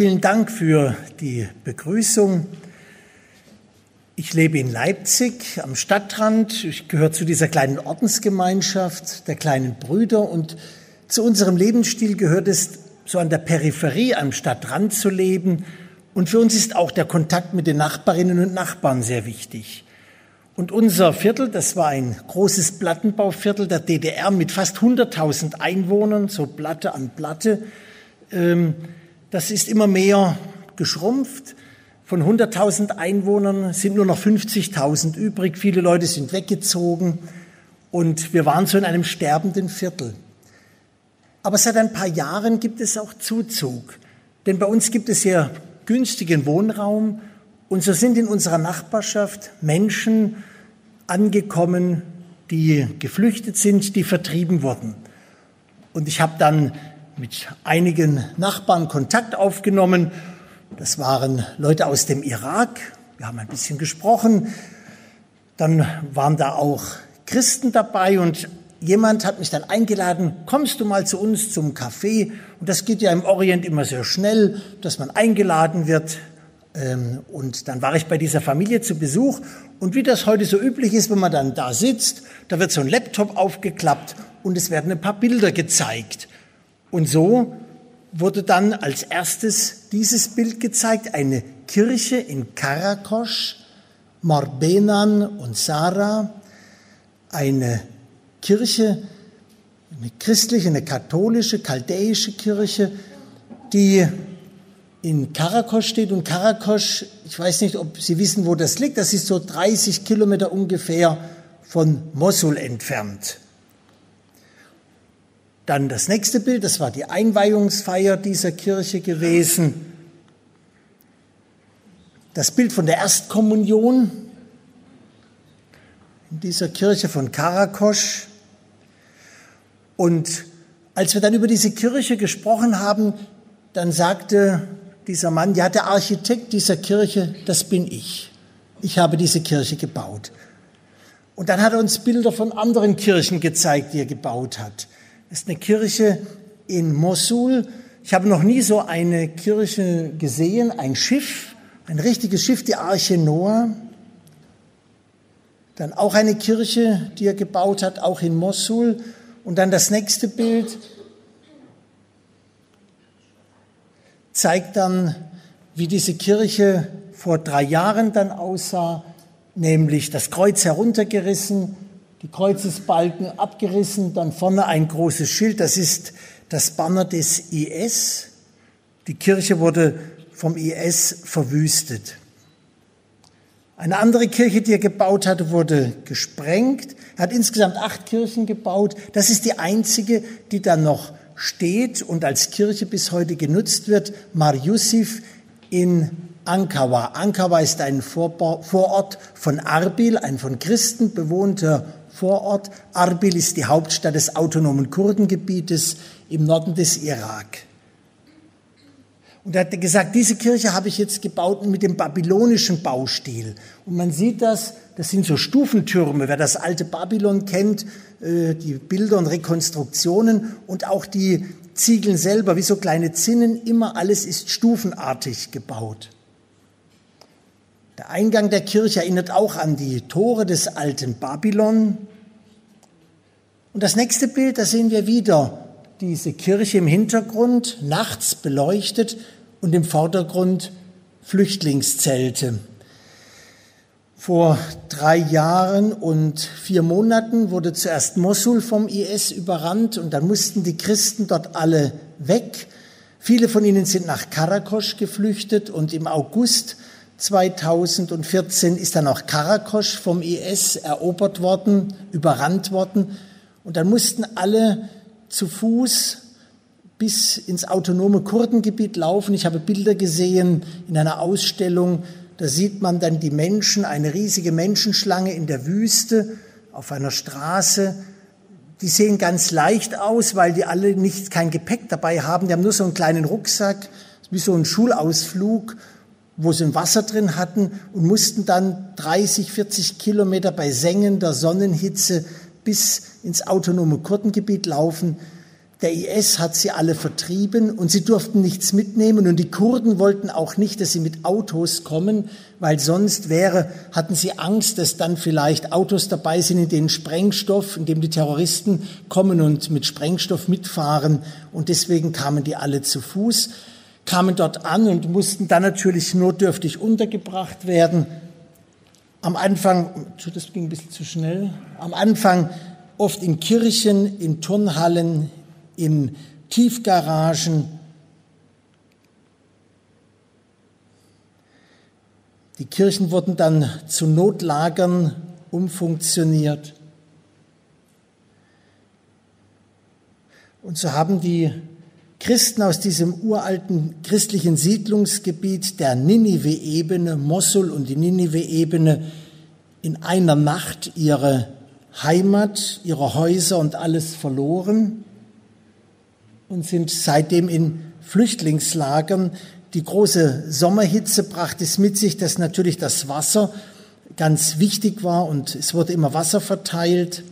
vielen Dank für die Begrüßung. Ich lebe in Leipzig am Stadtrand. Ich gehöre zu dieser kleinen Ordensgemeinschaft der kleinen Brüder und zu unserem Lebensstil gehört es, so an der Peripherie am Stadtrand zu leben. Und für uns ist auch der Kontakt mit den Nachbarinnen und Nachbarn sehr wichtig. Und unser Viertel, das war ein großes Plattenbauviertel der DDR mit fast 100.000 Einwohnern, so Platte an Platte. Ähm, das ist immer mehr geschrumpft. Von 100.000 Einwohnern sind nur noch 50.000 übrig. Viele Leute sind weggezogen und wir waren so in einem sterbenden Viertel. Aber seit ein paar Jahren gibt es auch Zuzug. Denn bei uns gibt es hier günstigen Wohnraum und so sind in unserer Nachbarschaft Menschen angekommen, die geflüchtet sind, die vertrieben wurden. Und ich habe dann mit einigen Nachbarn Kontakt aufgenommen. Das waren Leute aus dem Irak. Wir haben ein bisschen gesprochen. Dann waren da auch Christen dabei und jemand hat mich dann eingeladen, kommst du mal zu uns zum Café? Und das geht ja im Orient immer sehr schnell, dass man eingeladen wird. Ähm, und dann war ich bei dieser Familie zu Besuch. Und wie das heute so üblich ist, wenn man dann da sitzt, da wird so ein Laptop aufgeklappt und es werden ein paar Bilder gezeigt. Und so wurde dann als erstes dieses Bild gezeigt, eine Kirche in Karakosch, Morbenan und Sara, eine Kirche, eine christliche, eine katholische, chaldäische Kirche, die in Karakosch steht. Und Karakosch, ich weiß nicht, ob Sie wissen, wo das liegt, das ist so 30 Kilometer ungefähr von Mosul entfernt. Dann das nächste Bild, das war die Einweihungsfeier dieser Kirche gewesen. Das Bild von der Erstkommunion in dieser Kirche von Karakosch. Und als wir dann über diese Kirche gesprochen haben, dann sagte dieser Mann, ja, der Architekt dieser Kirche, das bin ich. Ich habe diese Kirche gebaut. Und dann hat er uns Bilder von anderen Kirchen gezeigt, die er gebaut hat. Ist eine Kirche in Mosul. Ich habe noch nie so eine Kirche gesehen, ein Schiff, ein richtiges Schiff, die Arche Noah. Dann auch eine Kirche, die er gebaut hat, auch in Mosul. Und dann das nächste Bild zeigt dann, wie diese Kirche vor drei Jahren dann aussah, nämlich das Kreuz heruntergerissen, die Kreuzesbalken abgerissen, dann vorne ein großes Schild, das ist das Banner des IS. Die Kirche wurde vom IS verwüstet. Eine andere Kirche, die er gebaut hatte, wurde gesprengt. Er hat insgesamt acht Kirchen gebaut. Das ist die einzige, die dann noch steht und als Kirche bis heute genutzt wird. Mar Yusuf in Ankawa. Ankawa ist ein Vorort von Arbil, ein von Christen bewohnter Vorort. Arbil ist die Hauptstadt des autonomen Kurdengebietes im Norden des Irak. Und er hat gesagt, diese Kirche habe ich jetzt gebaut mit dem babylonischen Baustil. Und man sieht das, das sind so Stufentürme, wer das alte Babylon kennt, äh, die Bilder und Rekonstruktionen und auch die Ziegeln selber, wie so kleine Zinnen, immer alles ist stufenartig gebaut. Der Eingang der Kirche erinnert auch an die Tore des alten Babylon. Und das nächste Bild, da sehen wir wieder diese Kirche im Hintergrund, nachts beleuchtet und im Vordergrund Flüchtlingszelte. Vor drei Jahren und vier Monaten wurde zuerst Mosul vom IS überrannt und dann mussten die Christen dort alle weg. Viele von ihnen sind nach Karakosch geflüchtet und im August 2014 ist dann auch Karakosch vom IS erobert worden, überrannt worden. Und dann mussten alle zu Fuß bis ins autonome Kurdengebiet laufen. Ich habe Bilder gesehen in einer Ausstellung. Da sieht man dann die Menschen, eine riesige Menschenschlange in der Wüste auf einer Straße. Die sehen ganz leicht aus, weil die alle nicht kein Gepäck dabei haben. Die haben nur so einen kleinen Rucksack, wie so ein Schulausflug, wo sie ein Wasser drin hatten und mussten dann 30, 40 Kilometer bei sengender Sonnenhitze bis ins autonome Kurdengebiet laufen. Der IS hat sie alle vertrieben und sie durften nichts mitnehmen und die Kurden wollten auch nicht, dass sie mit Autos kommen, weil sonst wäre, hatten sie Angst, dass dann vielleicht Autos dabei sind, in denen Sprengstoff, in dem die Terroristen kommen und mit Sprengstoff mitfahren und deswegen kamen die alle zu Fuß, kamen dort an und mussten dann natürlich notdürftig untergebracht werden. Am Anfang, das ging ein bisschen zu schnell, am Anfang oft in Kirchen, in Turnhallen, in Tiefgaragen. Die Kirchen wurden dann zu Notlagern umfunktioniert. Und so haben die Christen aus diesem uralten christlichen Siedlungsgebiet der Ninive-Ebene, Mosul und die Ninive-Ebene, in einer Nacht ihre Heimat, ihre Häuser und alles verloren und sind seitdem in Flüchtlingslagern. Die große Sommerhitze brachte es mit sich, dass natürlich das Wasser ganz wichtig war und es wurde immer Wasser verteilt.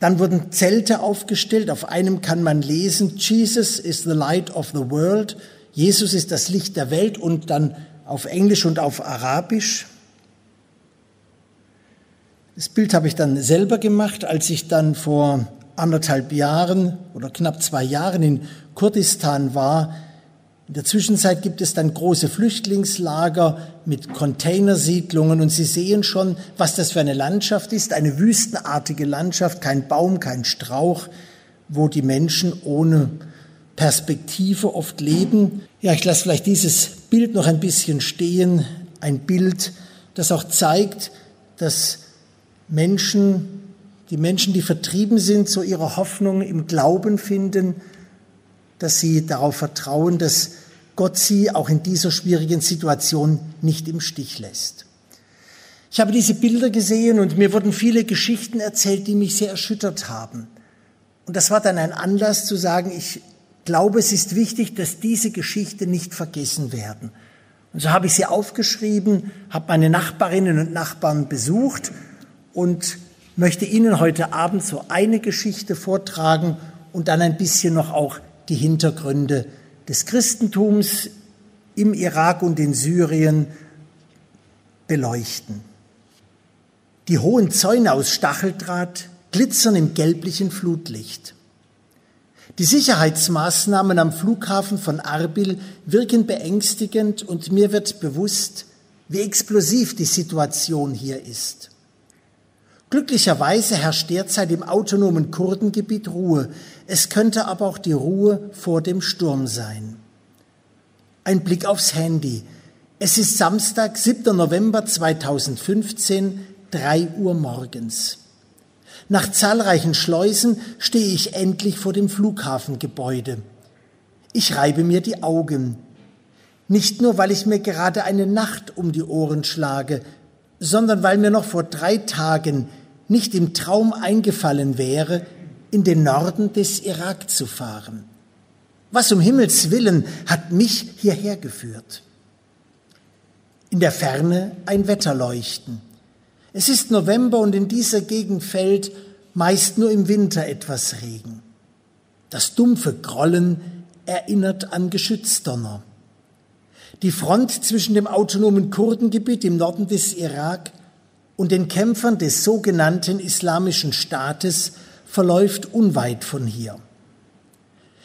Dann wurden Zelte aufgestellt. Auf einem kann man lesen, Jesus is the light of the world. Jesus ist das Licht der Welt und dann auf Englisch und auf Arabisch. Das Bild habe ich dann selber gemacht, als ich dann vor anderthalb Jahren oder knapp zwei Jahren in Kurdistan war. In der Zwischenzeit gibt es dann große Flüchtlingslager mit Containersiedlungen und Sie sehen schon, was das für eine Landschaft ist, eine wüstenartige Landschaft, kein Baum, kein Strauch, wo die Menschen ohne Perspektive oft leben. Ja, ich lasse vielleicht dieses Bild noch ein bisschen stehen, ein Bild, das auch zeigt, dass Menschen die Menschen, die vertrieben sind, so ihre Hoffnung im Glauben finden, dass sie darauf vertrauen, dass Gott sie auch in dieser schwierigen Situation nicht im Stich lässt. Ich habe diese Bilder gesehen und mir wurden viele Geschichten erzählt, die mich sehr erschüttert haben. Und das war dann ein Anlass zu sagen, ich glaube, es ist wichtig, dass diese Geschichten nicht vergessen werden. Und so habe ich sie aufgeschrieben, habe meine Nachbarinnen und Nachbarn besucht und möchte Ihnen heute Abend so eine Geschichte vortragen und dann ein bisschen noch auch die Hintergründe des Christentums im Irak und in Syrien beleuchten. Die hohen Zäune aus Stacheldraht glitzern im gelblichen Flutlicht. Die Sicherheitsmaßnahmen am Flughafen von Arbil wirken beängstigend und mir wird bewusst, wie explosiv die Situation hier ist. Glücklicherweise herrscht derzeit im autonomen Kurdengebiet Ruhe. Es könnte aber auch die Ruhe vor dem Sturm sein. Ein Blick aufs Handy. Es ist Samstag, 7. November 2015, 3 Uhr morgens. Nach zahlreichen Schleusen stehe ich endlich vor dem Flughafengebäude. Ich reibe mir die Augen. Nicht nur, weil ich mir gerade eine Nacht um die Ohren schlage, sondern weil mir noch vor drei Tagen nicht im Traum eingefallen wäre, in den Norden des Irak zu fahren. Was um Himmels willen hat mich hierher geführt? In der Ferne ein Wetterleuchten. Es ist November und in dieser Gegend fällt meist nur im Winter etwas Regen. Das dumpfe Grollen erinnert an Geschützdonner. Die Front zwischen dem autonomen Kurdengebiet im Norden des Irak und den Kämpfern des sogenannten Islamischen Staates verläuft unweit von hier.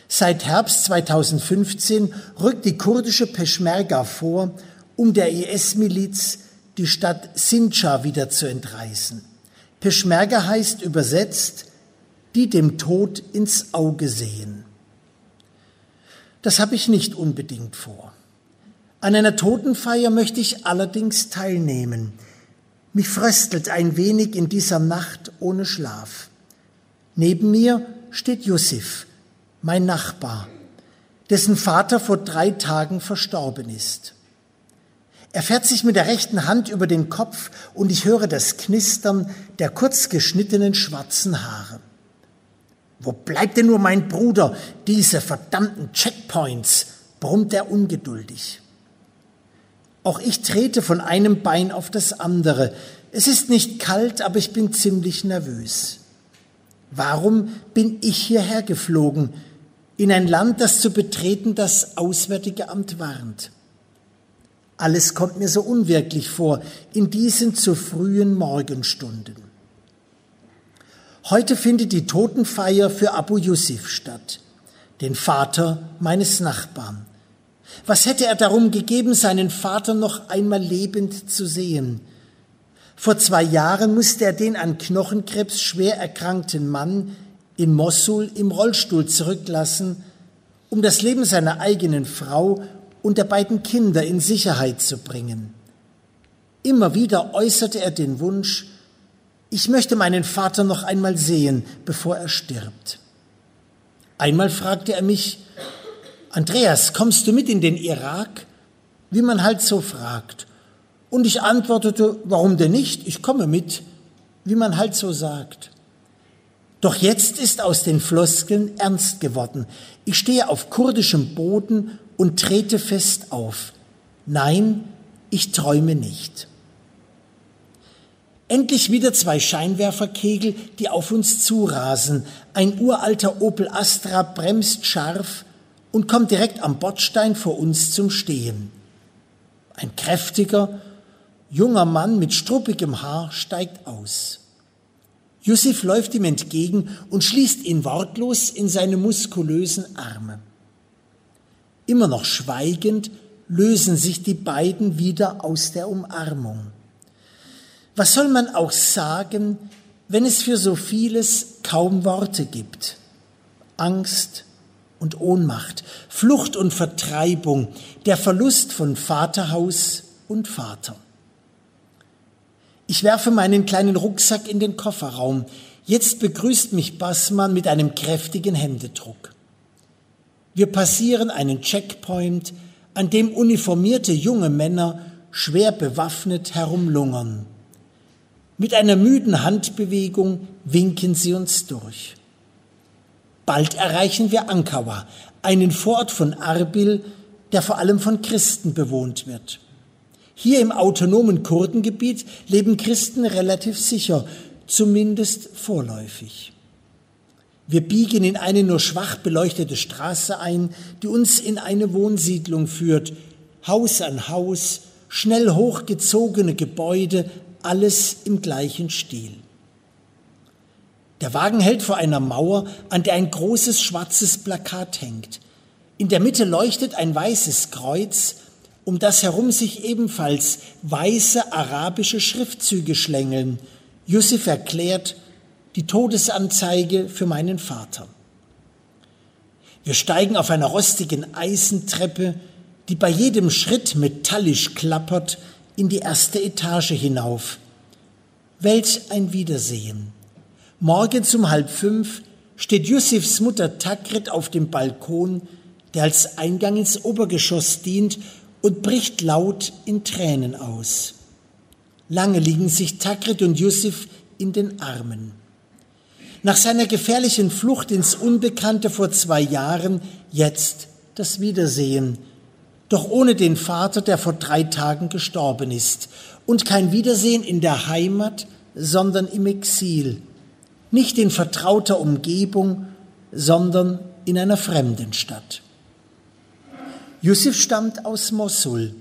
Seit Herbst 2015 rückt die kurdische Peschmerga vor, um der IS-Miliz die Stadt Sinjar wieder zu entreißen. Peschmerga heißt übersetzt, die dem Tod ins Auge sehen. Das habe ich nicht unbedingt vor. An einer Totenfeier möchte ich allerdings teilnehmen. Mich fröstelt ein wenig in dieser Nacht ohne Schlaf. Neben mir steht Yusuf, mein Nachbar, dessen Vater vor drei Tagen verstorben ist. Er fährt sich mit der rechten Hand über den Kopf und ich höre das Knistern der kurz geschnittenen schwarzen Haare. Wo bleibt denn nur mein Bruder? Diese verdammten Checkpoints, brummt er ungeduldig. Auch ich trete von einem Bein auf das andere. Es ist nicht kalt, aber ich bin ziemlich nervös. Warum bin ich hierher geflogen, in ein Land, das zu betreten das Auswärtige Amt warnt? Alles kommt mir so unwirklich vor in diesen zu frühen Morgenstunden. Heute findet die Totenfeier für Abu Yusuf statt, den Vater meines Nachbarn. Was hätte er darum gegeben, seinen Vater noch einmal lebend zu sehen? Vor zwei Jahren musste er den an Knochenkrebs schwer erkrankten Mann in Mossul im Rollstuhl zurücklassen, um das Leben seiner eigenen Frau und der beiden Kinder in Sicherheit zu bringen. Immer wieder äußerte er den Wunsch, ich möchte meinen Vater noch einmal sehen, bevor er stirbt. Einmal fragte er mich, Andreas, kommst du mit in den Irak? Wie man halt so fragt. Und ich antwortete, warum denn nicht? Ich komme mit, wie man halt so sagt. Doch jetzt ist aus den Floskeln ernst geworden. Ich stehe auf kurdischem Boden und trete fest auf. Nein, ich träume nicht. Endlich wieder zwei Scheinwerferkegel, die auf uns zurasen. Ein uralter Opel Astra bremst scharf und kommt direkt am Bordstein vor uns zum Stehen. Ein kräftiger, junger Mann mit struppigem Haar steigt aus. Yusuf läuft ihm entgegen und schließt ihn wortlos in seine muskulösen Arme. Immer noch schweigend lösen sich die beiden wieder aus der Umarmung. Was soll man auch sagen, wenn es für so vieles kaum Worte gibt? Angst, und Ohnmacht, Flucht und Vertreibung, der Verlust von Vaterhaus und Vater. Ich werfe meinen kleinen Rucksack in den Kofferraum. Jetzt begrüßt mich Bassmann mit einem kräftigen Händedruck. Wir passieren einen Checkpoint, an dem uniformierte junge Männer schwer bewaffnet herumlungern. Mit einer müden Handbewegung winken sie uns durch. Bald erreichen wir Ankawa, einen Vorort von Arbil, der vor allem von Christen bewohnt wird. Hier im autonomen Kurdengebiet leben Christen relativ sicher, zumindest vorläufig. Wir biegen in eine nur schwach beleuchtete Straße ein, die uns in eine Wohnsiedlung führt. Haus an Haus, schnell hochgezogene Gebäude, alles im gleichen Stil. Der Wagen hält vor einer Mauer, an der ein großes schwarzes Plakat hängt. In der Mitte leuchtet ein weißes Kreuz, um das herum sich ebenfalls weiße arabische Schriftzüge schlängeln. Yusuf erklärt die Todesanzeige für meinen Vater. Wir steigen auf einer rostigen Eisentreppe, die bei jedem Schritt metallisch klappert, in die erste Etage hinauf. Welch ein Wiedersehen! Morgens um halb fünf steht Yusufs Mutter Takrit auf dem Balkon, der als Eingang ins Obergeschoss dient, und bricht laut in Tränen aus. Lange liegen sich Takrit und Yusuf in den Armen. Nach seiner gefährlichen Flucht ins Unbekannte vor zwei Jahren jetzt das Wiedersehen, doch ohne den Vater, der vor drei Tagen gestorben ist, und kein Wiedersehen in der Heimat, sondern im Exil, nicht in vertrauter Umgebung, sondern in einer fremden Stadt. Yusuf stammt aus Mosul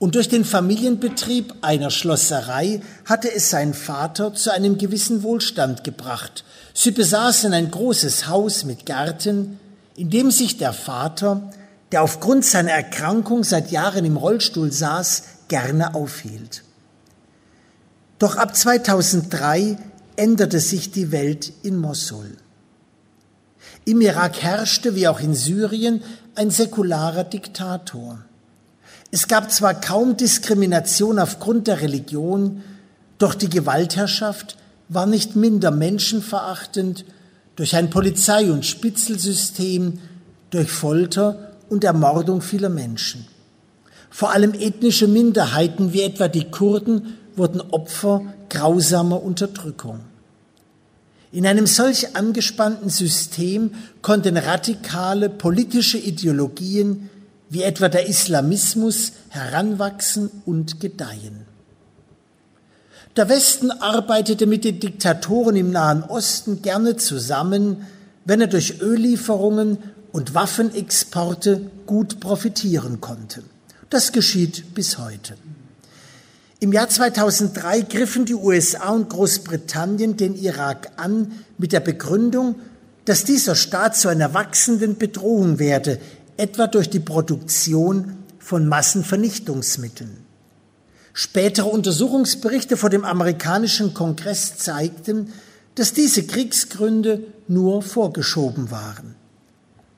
und durch den Familienbetrieb einer Schlosserei hatte es sein Vater zu einem gewissen Wohlstand gebracht. Sie besaßen ein großes Haus mit Garten, in dem sich der Vater, der aufgrund seiner Erkrankung seit Jahren im Rollstuhl saß, gerne aufhielt. Doch ab 2003 änderte sich die Welt in Mosul. Im Irak herrschte, wie auch in Syrien, ein säkularer Diktator. Es gab zwar kaum Diskrimination aufgrund der Religion, doch die Gewaltherrschaft war nicht minder menschenverachtend durch ein Polizei- und Spitzelsystem, durch Folter und Ermordung vieler Menschen. Vor allem ethnische Minderheiten wie etwa die Kurden wurden Opfer grausamer Unterdrückung. In einem solch angespannten System konnten radikale politische Ideologien wie etwa der Islamismus heranwachsen und gedeihen. Der Westen arbeitete mit den Diktatoren im Nahen Osten gerne zusammen, wenn er durch Öllieferungen und Waffenexporte gut profitieren konnte. Das geschieht bis heute. Im Jahr 2003 griffen die USA und Großbritannien den Irak an mit der Begründung, dass dieser Staat zu einer wachsenden Bedrohung werde, etwa durch die Produktion von Massenvernichtungsmitteln. Spätere Untersuchungsberichte vor dem amerikanischen Kongress zeigten, dass diese Kriegsgründe nur vorgeschoben waren.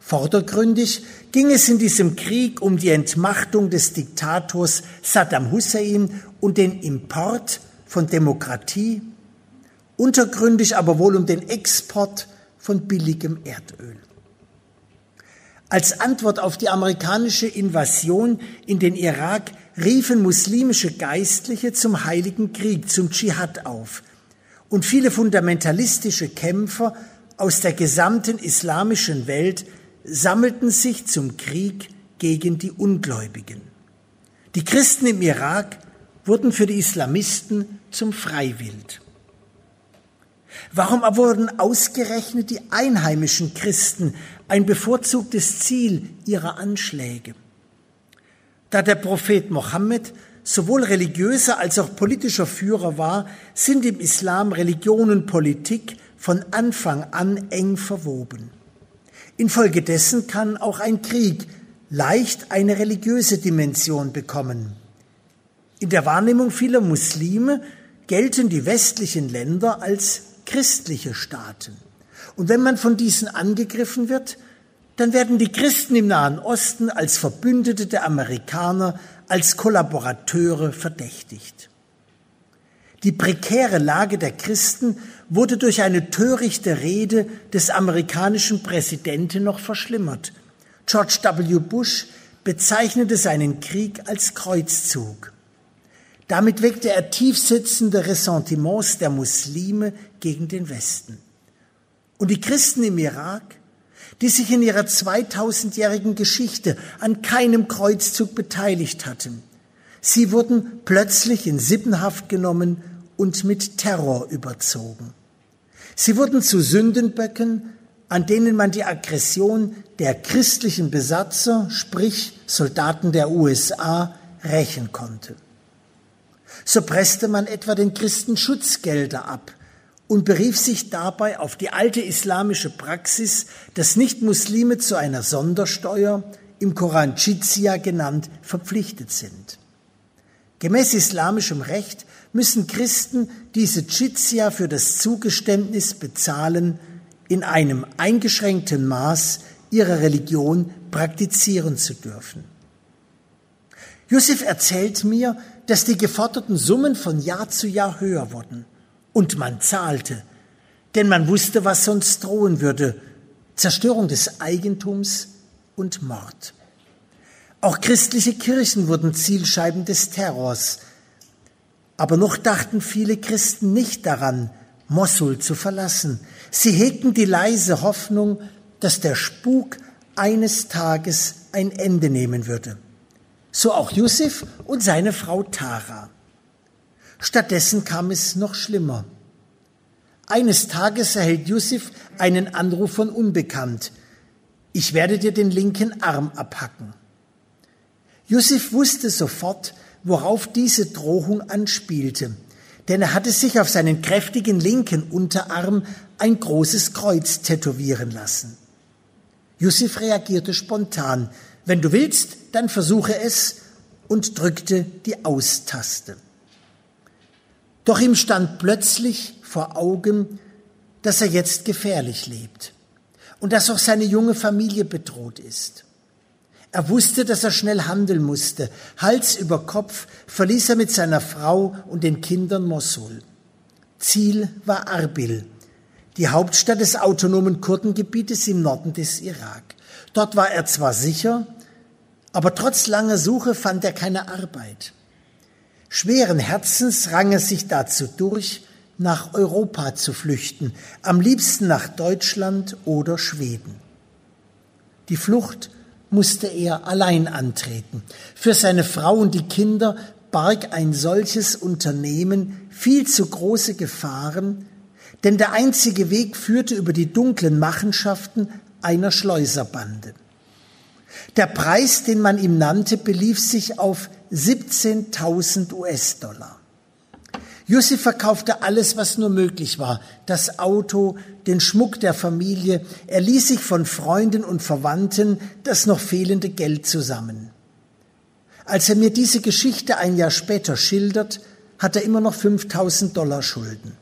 Vordergründig ging es in diesem Krieg um die Entmachtung des Diktators Saddam Hussein und den Import von Demokratie, untergründig aber wohl um den Export von billigem Erdöl. Als Antwort auf die amerikanische Invasion in den Irak riefen muslimische Geistliche zum Heiligen Krieg, zum Dschihad auf. Und viele fundamentalistische Kämpfer aus der gesamten islamischen Welt sammelten sich zum Krieg gegen die Ungläubigen. Die Christen im Irak wurden für die Islamisten zum Freiwild. Warum wurden ausgerechnet die einheimischen Christen ein bevorzugtes Ziel ihrer Anschläge? Da der Prophet Mohammed sowohl religiöser als auch politischer Führer war, sind im Islam Religion und Politik von Anfang an eng verwoben. Infolgedessen kann auch ein Krieg leicht eine religiöse Dimension bekommen. In der Wahrnehmung vieler Muslime gelten die westlichen Länder als christliche Staaten. Und wenn man von diesen angegriffen wird, dann werden die Christen im Nahen Osten als Verbündete der Amerikaner, als Kollaborateure verdächtigt. Die prekäre Lage der Christen wurde durch eine törichte Rede des amerikanischen Präsidenten noch verschlimmert. George W. Bush bezeichnete seinen Krieg als Kreuzzug. Damit weckte er tiefsitzende Ressentiments der Muslime gegen den Westen. Und die Christen im Irak, die sich in ihrer 2000-jährigen Geschichte an keinem Kreuzzug beteiligt hatten, sie wurden plötzlich in Sippenhaft genommen und mit Terror überzogen. Sie wurden zu Sündenböcken, an denen man die Aggression der christlichen Besatzer, sprich Soldaten der USA, rächen konnte. So presste man etwa den Christen Schutzgelder ab und berief sich dabei auf die alte islamische Praxis, dass Nichtmuslime zu einer Sondersteuer, im Koran Jizya genannt, verpflichtet sind. Gemäß islamischem Recht müssen Christen diese Jizya für das Zugeständnis bezahlen, in einem eingeschränkten Maß ihre Religion praktizieren zu dürfen. Josef erzählt mir, dass die geforderten Summen von Jahr zu Jahr höher wurden. Und man zahlte, denn man wusste, was sonst drohen würde. Zerstörung des Eigentums und Mord. Auch christliche Kirchen wurden Zielscheiben des Terrors. Aber noch dachten viele Christen nicht daran, Mossul zu verlassen. Sie hegten die leise Hoffnung, dass der Spuk eines Tages ein Ende nehmen würde so auch Yusuf und seine Frau Tara. Stattdessen kam es noch schlimmer. Eines Tages erhält Yusuf einen Anruf von Unbekannt. Ich werde dir den linken Arm abhacken. Yusuf wusste sofort, worauf diese Drohung anspielte, denn er hatte sich auf seinen kräftigen linken Unterarm ein großes Kreuz tätowieren lassen. Yusuf reagierte spontan. Wenn du willst, dann versuche es und drückte die Austaste. Doch ihm stand plötzlich vor Augen, dass er jetzt gefährlich lebt und dass auch seine junge Familie bedroht ist. Er wusste, dass er schnell handeln musste. Hals über Kopf verließ er mit seiner Frau und den Kindern Mosul. Ziel war Arbil, die Hauptstadt des autonomen Kurdengebietes im Norden des Irak. Dort war er zwar sicher, aber trotz langer Suche fand er keine Arbeit. Schweren Herzens rang er sich dazu durch, nach Europa zu flüchten, am liebsten nach Deutschland oder Schweden. Die Flucht musste er allein antreten. Für seine Frau und die Kinder barg ein solches Unternehmen viel zu große Gefahren, denn der einzige Weg führte über die dunklen Machenschaften einer Schleuserbande. Der Preis, den man ihm nannte, belief sich auf 17.000 US-Dollar. Yusuf verkaufte alles, was nur möglich war. Das Auto, den Schmuck der Familie. Er ließ sich von Freunden und Verwandten das noch fehlende Geld zusammen. Als er mir diese Geschichte ein Jahr später schildert, hat er immer noch 5000 Dollar Schulden.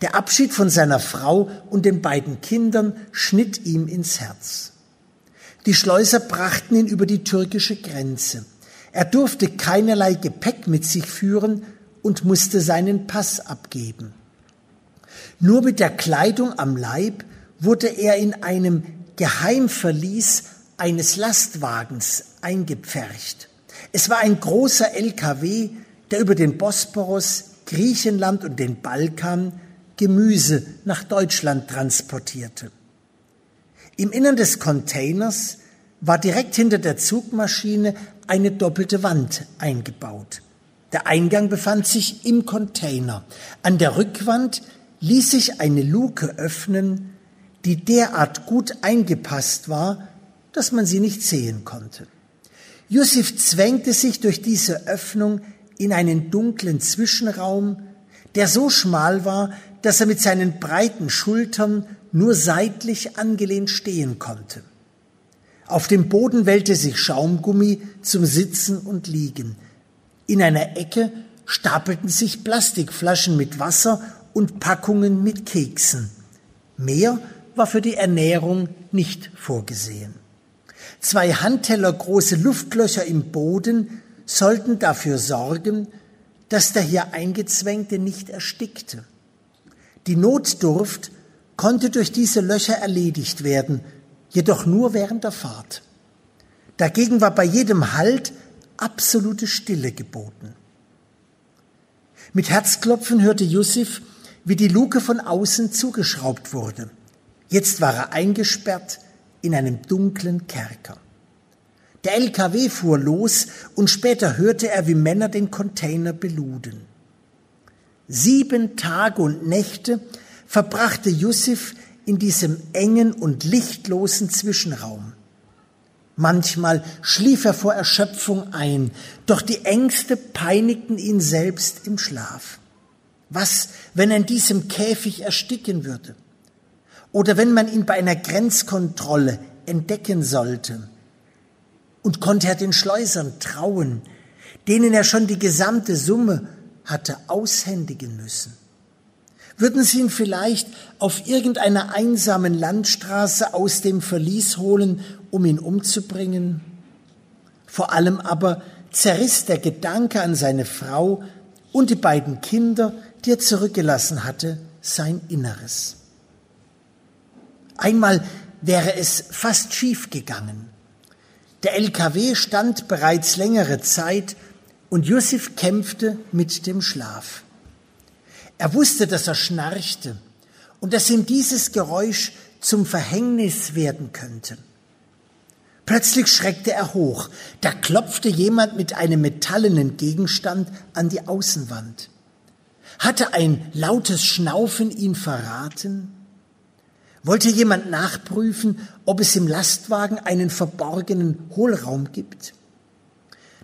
Der Abschied von seiner Frau und den beiden Kindern schnitt ihm ins Herz. Die Schleuser brachten ihn über die türkische Grenze. Er durfte keinerlei Gepäck mit sich führen und musste seinen Pass abgeben. Nur mit der Kleidung am Leib wurde er in einem Geheimverlies eines Lastwagens eingepfercht. Es war ein großer LKW, der über den Bosporus, Griechenland und den Balkan Gemüse nach Deutschland transportierte. Im Innern des Containers war direkt hinter der Zugmaschine eine doppelte Wand eingebaut. Der Eingang befand sich im Container. An der Rückwand ließ sich eine Luke öffnen, die derart gut eingepasst war, dass man sie nicht sehen konnte. Yusuf zwängte sich durch diese Öffnung in einen dunklen Zwischenraum, der so schmal war, dass er mit seinen breiten Schultern nur seitlich angelehnt stehen konnte. Auf dem Boden wellte sich Schaumgummi zum Sitzen und Liegen. In einer Ecke stapelten sich Plastikflaschen mit Wasser und Packungen mit Keksen. Mehr war für die Ernährung nicht vorgesehen. Zwei Handteller große Luftlöcher im Boden sollten dafür sorgen, dass der hier Eingezwängte nicht erstickte. Die Notdurft konnte durch diese Löcher erledigt werden, jedoch nur während der Fahrt. Dagegen war bei jedem Halt absolute Stille geboten. Mit Herzklopfen hörte Yusuf, wie die Luke von außen zugeschraubt wurde. Jetzt war er eingesperrt in einem dunklen Kerker. Der LKW fuhr los und später hörte er, wie Männer den Container beluden. Sieben Tage und Nächte verbrachte Yusuf in diesem engen und lichtlosen Zwischenraum. Manchmal schlief er vor Erschöpfung ein, doch die Ängste peinigten ihn selbst im Schlaf. Was, wenn er in diesem Käfig ersticken würde? Oder wenn man ihn bei einer Grenzkontrolle entdecken sollte? Und konnte er den Schleusern trauen, denen er schon die gesamte Summe hatte aushändigen müssen? Würden sie ihn vielleicht auf irgendeiner einsamen Landstraße aus dem Verlies holen, um ihn umzubringen? Vor allem aber zerriss der Gedanke an seine Frau und die beiden Kinder, die er zurückgelassen hatte, sein Inneres. Einmal wäre es fast schief gegangen. Der LKW stand bereits längere Zeit und Josef kämpfte mit dem Schlaf. Er wusste, dass er schnarchte und dass ihm dieses Geräusch zum Verhängnis werden könnte. Plötzlich schreckte er hoch. Da klopfte jemand mit einem metallenen Gegenstand an die Außenwand. Hatte ein lautes Schnaufen ihn verraten? Wollte jemand nachprüfen, ob es im Lastwagen einen verborgenen Hohlraum gibt?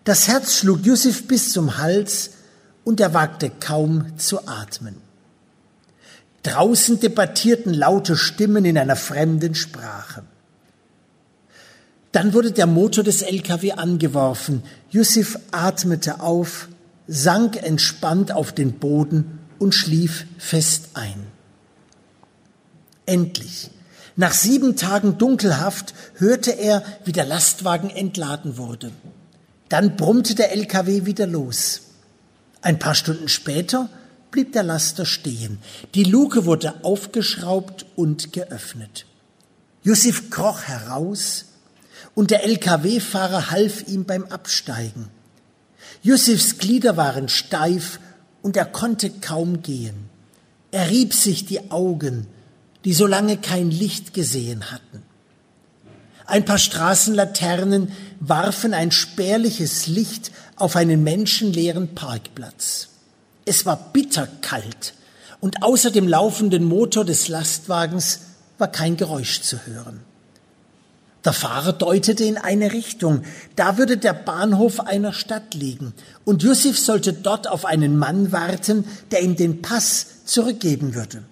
Das Herz schlug Yusuf bis zum Hals und er wagte kaum zu atmen. Draußen debattierten laute Stimmen in einer fremden Sprache. Dann wurde der Motor des LKW angeworfen. Yusuf atmete auf, sank entspannt auf den Boden und schlief fest ein. Endlich, nach sieben Tagen Dunkelhaft, hörte er, wie der Lastwagen entladen wurde. Dann brummte der LKW wieder los. Ein paar Stunden später blieb der Laster stehen. Die Luke wurde aufgeschraubt und geöffnet. Yusuf kroch heraus und der LKW-Fahrer half ihm beim Absteigen. Yusufs Glieder waren steif und er konnte kaum gehen. Er rieb sich die Augen, die so lange kein Licht gesehen hatten. Ein paar Straßenlaternen warfen ein spärliches Licht auf einen menschenleeren Parkplatz. Es war bitterkalt und außer dem laufenden Motor des Lastwagens war kein Geräusch zu hören. Der Fahrer deutete in eine Richtung. Da würde der Bahnhof einer Stadt liegen. Und Yusuf sollte dort auf einen Mann warten, der ihm den Pass zurückgeben würde.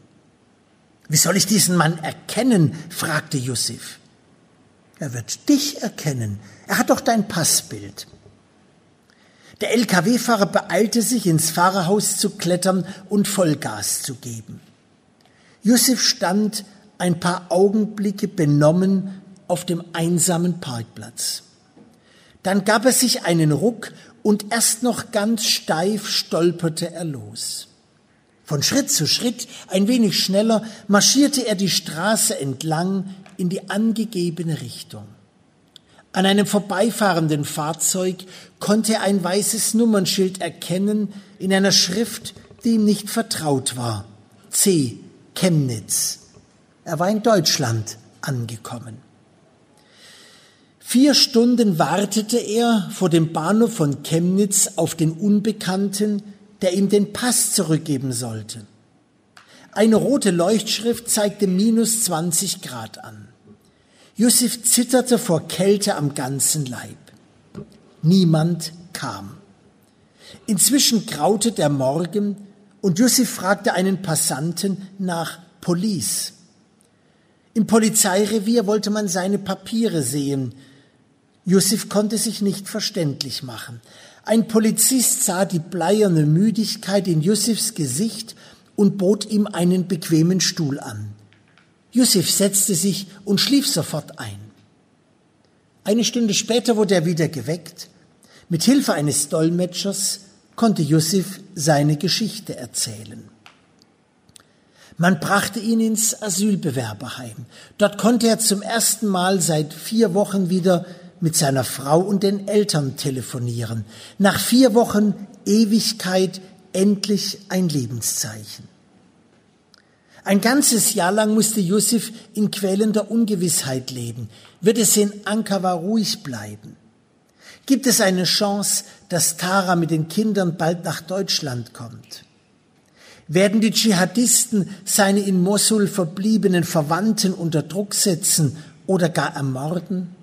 Wie soll ich diesen Mann erkennen? fragte Yusuf. Er wird dich erkennen. Er hat doch dein Passbild. Der Lkw-Fahrer beeilte sich, ins Fahrerhaus zu klettern und Vollgas zu geben. Yusuf stand ein paar Augenblicke benommen auf dem einsamen Parkplatz. Dann gab er sich einen Ruck und erst noch ganz steif stolperte er los. Von Schritt zu Schritt, ein wenig schneller, marschierte er die Straße entlang in die angegebene Richtung. An einem vorbeifahrenden Fahrzeug konnte er ein weißes Nummernschild erkennen in einer Schrift, die ihm nicht vertraut war. C. Chemnitz. Er war in Deutschland angekommen. Vier Stunden wartete er vor dem Bahnhof von Chemnitz auf den Unbekannten, der ihm den Pass zurückgeben sollte. Eine rote Leuchtschrift zeigte minus 20 Grad an. Josef zitterte vor Kälte am ganzen Leib. Niemand kam. Inzwischen graute der Morgen und Josef fragte einen Passanten nach Police. Im Polizeirevier wollte man seine Papiere sehen, Josef konnte sich nicht verständlich machen. Ein Polizist sah die bleierne Müdigkeit in Josefs Gesicht und bot ihm einen bequemen Stuhl an. Josef setzte sich und schlief sofort ein. Eine Stunde später wurde er wieder geweckt. Mit Hilfe eines Dolmetschers konnte Josef seine Geschichte erzählen. Man brachte ihn ins Asylbewerberheim. Dort konnte er zum ersten Mal seit vier Wochen wieder mit seiner Frau und den Eltern telefonieren. Nach vier Wochen Ewigkeit endlich ein Lebenszeichen. Ein ganzes Jahr lang musste Josef in quälender Ungewissheit leben. Wird es in Ankara ruhig bleiben? Gibt es eine Chance, dass Tara mit den Kindern bald nach Deutschland kommt? Werden die Dschihadisten seine in Mosul verbliebenen Verwandten unter Druck setzen oder gar ermorden?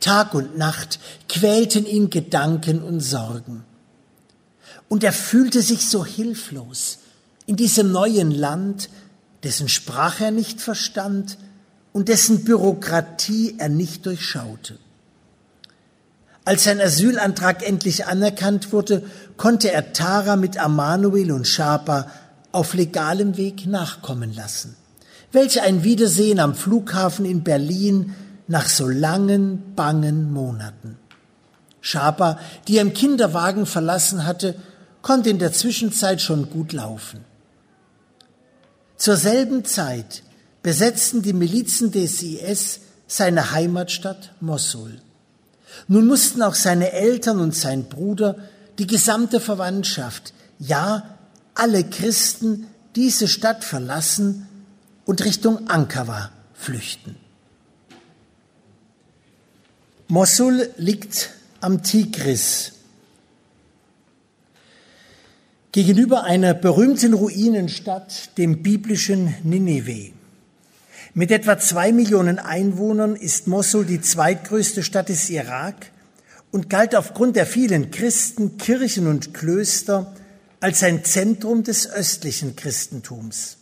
Tag und Nacht quälten ihn Gedanken und Sorgen. Und er fühlte sich so hilflos in diesem neuen Land, dessen Sprache er nicht verstand und dessen Bürokratie er nicht durchschaute. Als sein Asylantrag endlich anerkannt wurde, konnte er Tara mit Amanuel und Schapa auf legalem Weg nachkommen lassen. Welch ein Wiedersehen am Flughafen in Berlin nach so langen, bangen Monaten. Schaper, die er im Kinderwagen verlassen hatte, konnte in der Zwischenzeit schon gut laufen. Zur selben Zeit besetzten die Milizen des IS seine Heimatstadt Mosul. Nun mussten auch seine Eltern und sein Bruder, die gesamte Verwandtschaft, ja alle Christen diese Stadt verlassen und Richtung Ankara flüchten. Mosul liegt am Tigris. Gegenüber einer berühmten Ruinenstadt, dem biblischen Nineveh. Mit etwa zwei Millionen Einwohnern ist Mosul die zweitgrößte Stadt des Irak und galt aufgrund der vielen Christen, Kirchen und Klöster als ein Zentrum des östlichen Christentums.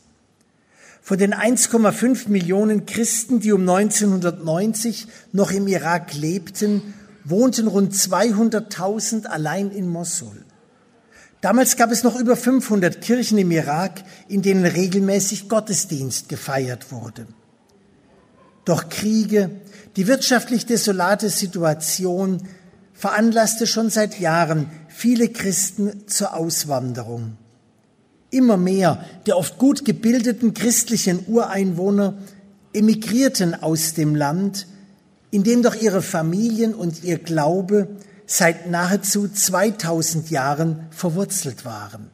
Von den 1,5 Millionen Christen, die um 1990 noch im Irak lebten, wohnten rund 200.000 allein in Mosul. Damals gab es noch über 500 Kirchen im Irak, in denen regelmäßig Gottesdienst gefeiert wurde. Doch Kriege, die wirtschaftlich desolate Situation veranlasste schon seit Jahren viele Christen zur Auswanderung. Immer mehr der oft gut gebildeten christlichen Ureinwohner emigrierten aus dem Land, in dem doch ihre Familien und ihr Glaube seit nahezu 2000 Jahren verwurzelt waren.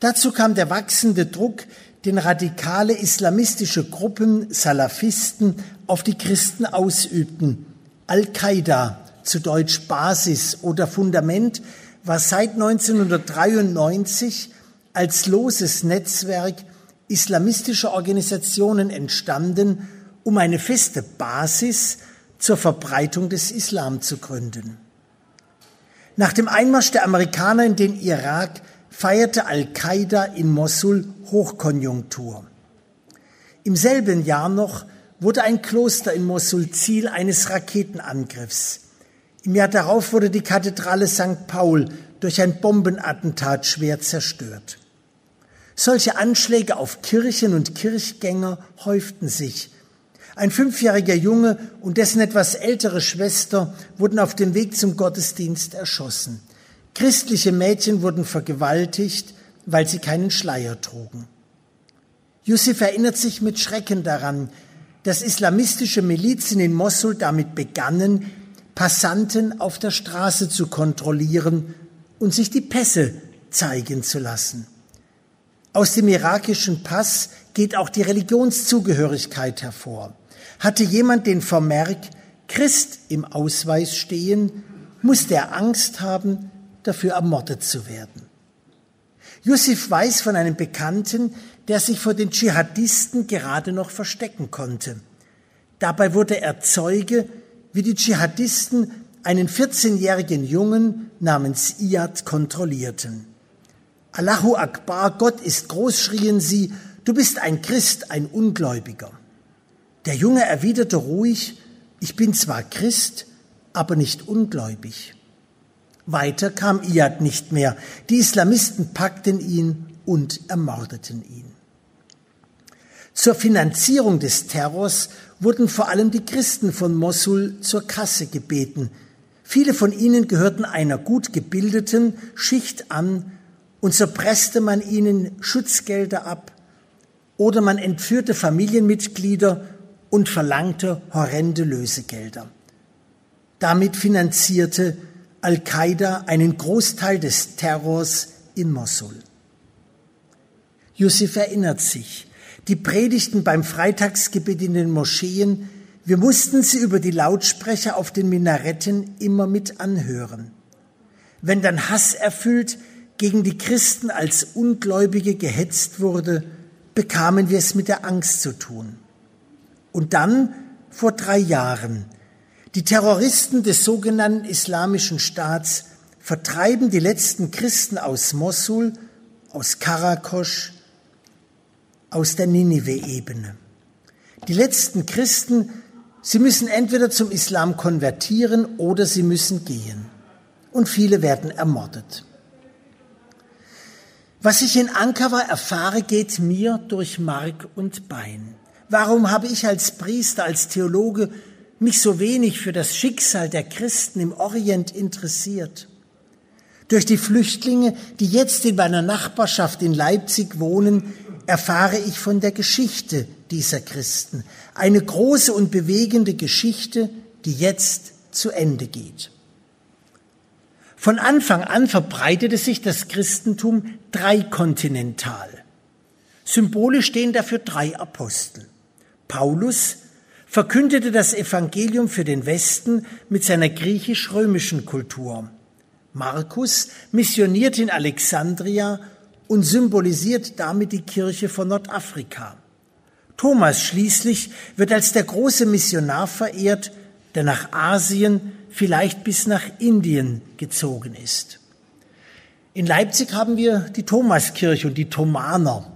Dazu kam der wachsende Druck, den radikale islamistische Gruppen Salafisten auf die Christen ausübten. Al-Qaida, zu Deutsch Basis oder Fundament, war seit 1993 als loses Netzwerk islamistischer Organisationen entstanden, um eine feste Basis zur Verbreitung des Islam zu gründen. Nach dem Einmarsch der Amerikaner in den Irak feierte Al-Qaida in Mosul Hochkonjunktur. Im selben Jahr noch wurde ein Kloster in Mosul Ziel eines Raketenangriffs. Im Jahr darauf wurde die Kathedrale St. Paul durch ein Bombenattentat schwer zerstört. Solche Anschläge auf Kirchen und Kirchgänger häuften sich. Ein fünfjähriger Junge und dessen etwas ältere Schwester wurden auf dem Weg zum Gottesdienst erschossen. Christliche Mädchen wurden vergewaltigt, weil sie keinen Schleier trugen. Yusuf erinnert sich mit Schrecken daran, dass islamistische Milizen in Mosul damit begannen, Passanten auf der Straße zu kontrollieren und sich die Pässe zeigen zu lassen. Aus dem irakischen Pass geht auch die Religionszugehörigkeit hervor. Hatte jemand den Vermerk Christ im Ausweis stehen, musste er Angst haben, dafür ermordet zu werden. Yusuf weiß von einem Bekannten, der sich vor den Dschihadisten gerade noch verstecken konnte. Dabei wurde er Zeuge, wie die Dschihadisten einen 14-jährigen Jungen namens Iyad kontrollierten. Allahu Akbar, Gott ist groß, schrien sie, du bist ein Christ, ein Ungläubiger. Der Junge erwiderte ruhig, ich bin zwar Christ, aber nicht ungläubig. Weiter kam Iyad nicht mehr. Die Islamisten packten ihn und ermordeten ihn. Zur Finanzierung des Terrors wurden vor allem die Christen von Mosul zur Kasse gebeten. Viele von ihnen gehörten einer gut gebildeten Schicht an und so presste man ihnen Schutzgelder ab oder man entführte Familienmitglieder und verlangte horrende Lösegelder. Damit finanzierte Al-Qaida einen Großteil des Terrors in Mosul. Yusuf erinnert sich, die Predigten beim Freitagsgebet in den Moscheen, wir mussten sie über die Lautsprecher auf den Minaretten immer mit anhören. Wenn dann Hass erfüllt gegen die Christen als Ungläubige gehetzt wurde, bekamen wir es mit der Angst zu tun. Und dann, vor drei Jahren, die Terroristen des sogenannten Islamischen Staats vertreiben die letzten Christen aus Mosul, aus Karakosch, aus der Ninive-Ebene. Die letzten Christen, sie müssen entweder zum Islam konvertieren oder sie müssen gehen. Und viele werden ermordet. Was ich in Ankara erfahre, geht mir durch Mark und Bein. Warum habe ich als Priester, als Theologe mich so wenig für das Schicksal der Christen im Orient interessiert. Durch die Flüchtlinge, die jetzt in meiner Nachbarschaft in Leipzig wohnen, erfahre ich von der Geschichte dieser Christen. Eine große und bewegende Geschichte, die jetzt zu Ende geht. Von Anfang an verbreitete sich das Christentum dreikontinental. Symbolisch stehen dafür drei Apostel. Paulus, verkündete das Evangelium für den Westen mit seiner griechisch-römischen Kultur. Markus missioniert in Alexandria und symbolisiert damit die Kirche von Nordafrika. Thomas schließlich wird als der große Missionar verehrt, der nach Asien, vielleicht bis nach Indien gezogen ist. In Leipzig haben wir die Thomaskirche und die Thomaner.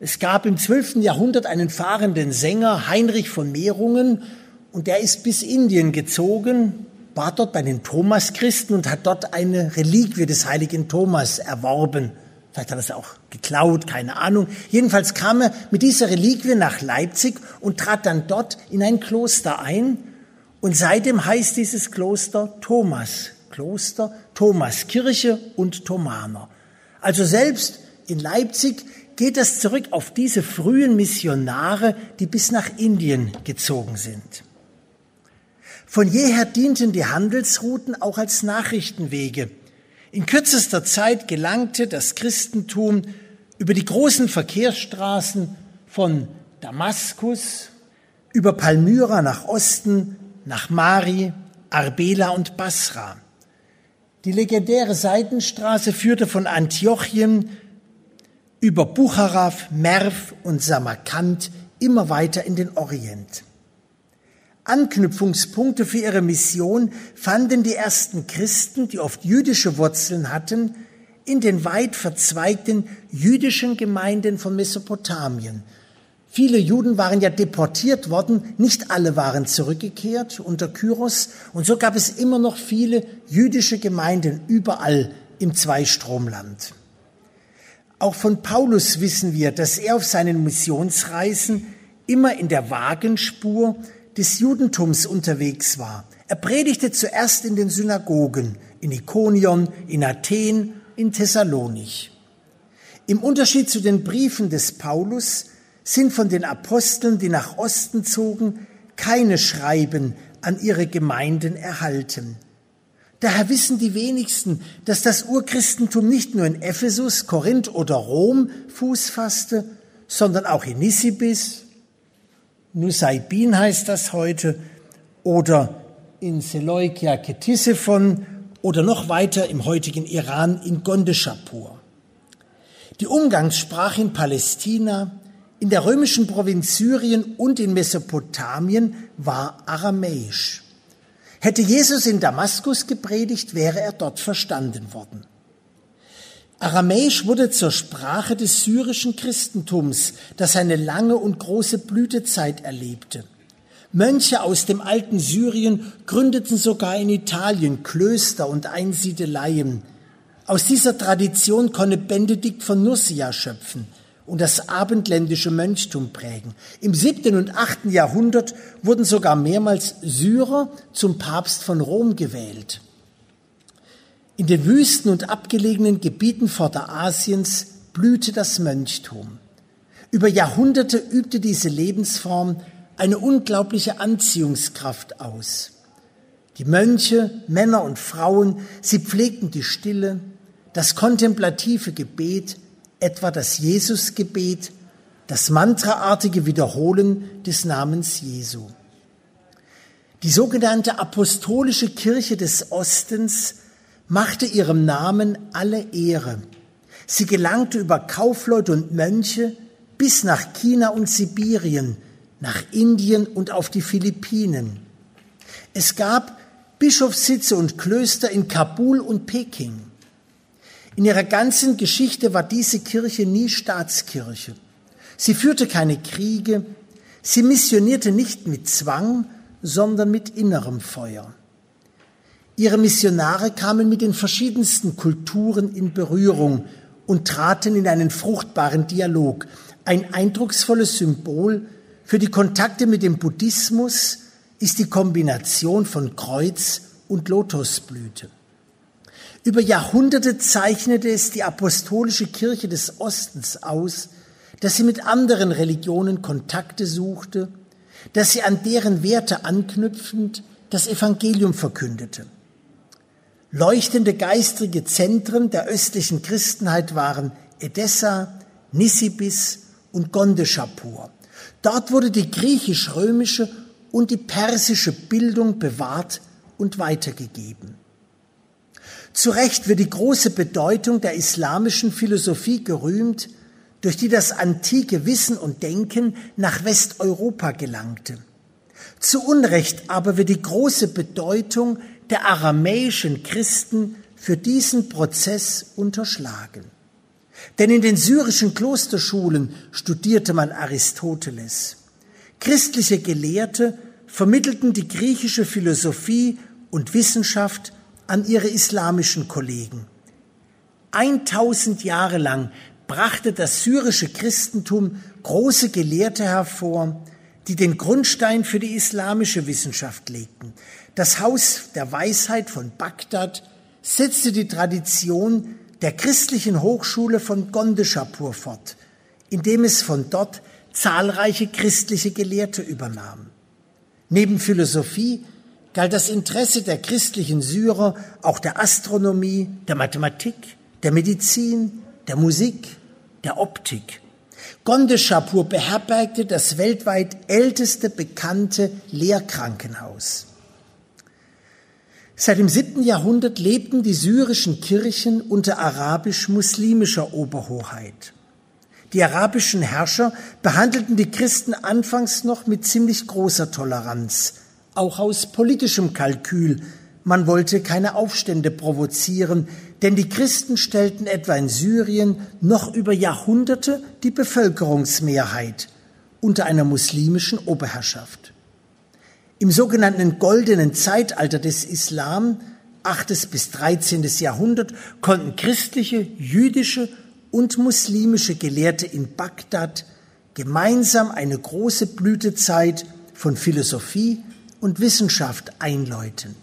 Es gab im 12. Jahrhundert einen fahrenden Sänger, Heinrich von Mehrungen, und der ist bis Indien gezogen, war dort bei den Thomaschristen und hat dort eine Reliquie des heiligen Thomas erworben. Vielleicht hat er es auch geklaut, keine Ahnung. Jedenfalls kam er mit dieser Reliquie nach Leipzig und trat dann dort in ein Kloster ein. Und seitdem heißt dieses Kloster Thomas. Kloster, Thomaskirche und Thomaner. Also selbst in Leipzig geht das zurück auf diese frühen Missionare, die bis nach Indien gezogen sind. Von jeher dienten die Handelsrouten auch als Nachrichtenwege. In kürzester Zeit gelangte das Christentum über die großen Verkehrsstraßen von Damaskus, über Palmyra nach Osten, nach Mari, Arbela und Basra. Die legendäre Seitenstraße führte von Antiochien über Buchara, Merv und Samarkand immer weiter in den Orient. Anknüpfungspunkte für ihre Mission fanden die ersten Christen, die oft jüdische Wurzeln hatten, in den weit verzweigten jüdischen Gemeinden von Mesopotamien. Viele Juden waren ja deportiert worden, nicht alle waren zurückgekehrt unter Kyros und so gab es immer noch viele jüdische Gemeinden überall im Zweistromland. Auch von Paulus wissen wir, dass er auf seinen Missionsreisen immer in der Wagenspur des Judentums unterwegs war. Er predigte zuerst in den Synagogen, in Ikonion, in Athen, in Thessalonich. Im Unterschied zu den Briefen des Paulus sind von den Aposteln, die nach Osten zogen, keine Schreiben an ihre Gemeinden erhalten. Daher wissen die wenigsten, dass das Urchristentum nicht nur in Ephesus, Korinth oder Rom Fuß fasste, sondern auch in Nisibis, Nusaibin heißt das heute, oder in Seleukia Ketisiphon oder noch weiter im heutigen Iran in Gondeschapur. Die Umgangssprache in Palästina, in der römischen Provinz Syrien und in Mesopotamien war aramäisch. Hätte Jesus in Damaskus gepredigt, wäre er dort verstanden worden. Aramäisch wurde zur Sprache des syrischen Christentums, das eine lange und große Blütezeit erlebte. Mönche aus dem alten Syrien gründeten sogar in Italien Klöster und Einsiedeleien. Aus dieser Tradition konnte Benedikt von Nursia schöpfen und das abendländische Mönchtum prägen. Im siebten und achten Jahrhundert wurden sogar mehrmals Syrer zum Papst von Rom gewählt. In den Wüsten und abgelegenen Gebieten Vorderasiens blühte das Mönchtum. Über Jahrhunderte übte diese Lebensform eine unglaubliche Anziehungskraft aus. Die Mönche, Männer und Frauen, sie pflegten die Stille, das kontemplative Gebet, etwa das Jesusgebet, das mantraartige Wiederholen des Namens Jesu. Die sogenannte apostolische Kirche des Ostens machte ihrem Namen alle Ehre. Sie gelangte über Kaufleute und Mönche bis nach China und Sibirien, nach Indien und auf die Philippinen. Es gab Bischofssitze und Klöster in Kabul und Peking. In ihrer ganzen Geschichte war diese Kirche nie Staatskirche. Sie führte keine Kriege, sie missionierte nicht mit Zwang, sondern mit innerem Feuer. Ihre Missionare kamen mit den verschiedensten Kulturen in Berührung und traten in einen fruchtbaren Dialog. Ein eindrucksvolles Symbol für die Kontakte mit dem Buddhismus ist die Kombination von Kreuz und Lotusblüte. Über Jahrhunderte zeichnete es die apostolische Kirche des Ostens aus, dass sie mit anderen Religionen Kontakte suchte, dass sie an deren Werte anknüpfend das Evangelium verkündete. Leuchtende geistige Zentren der östlichen Christenheit waren Edessa, Nisibis und Gondeschapur. Dort wurde die griechisch-römische und die persische Bildung bewahrt und weitergegeben. Zu Recht wird die große Bedeutung der islamischen Philosophie gerühmt, durch die das antike Wissen und Denken nach Westeuropa gelangte. Zu Unrecht aber wird die große Bedeutung der aramäischen Christen für diesen Prozess unterschlagen. Denn in den syrischen Klosterschulen studierte man Aristoteles. Christliche Gelehrte vermittelten die griechische Philosophie und Wissenschaft an ihre islamischen Kollegen. 1000 Jahre lang brachte das syrische Christentum große Gelehrte hervor, die den Grundstein für die islamische Wissenschaft legten. Das Haus der Weisheit von Bagdad setzte die Tradition der christlichen Hochschule von Gondeschapur fort, indem es von dort zahlreiche christliche Gelehrte übernahm. Neben Philosophie galt das Interesse der christlichen Syrer auch der Astronomie, der Mathematik, der Medizin, der Musik, der Optik. Gondeschapur beherbergte das weltweit älteste bekannte Lehrkrankenhaus. Seit dem siebten Jahrhundert lebten die syrischen Kirchen unter arabisch-muslimischer Oberhoheit. Die arabischen Herrscher behandelten die Christen anfangs noch mit ziemlich großer Toleranz, auch aus politischem Kalkül. Man wollte keine Aufstände provozieren, denn die Christen stellten etwa in Syrien noch über Jahrhunderte die Bevölkerungsmehrheit unter einer muslimischen Oberherrschaft. Im sogenannten goldenen Zeitalter des Islam, 8. bis 13. Jahrhundert, konnten christliche, jüdische und muslimische Gelehrte in Bagdad gemeinsam eine große Blütezeit von Philosophie und Wissenschaft einläuten.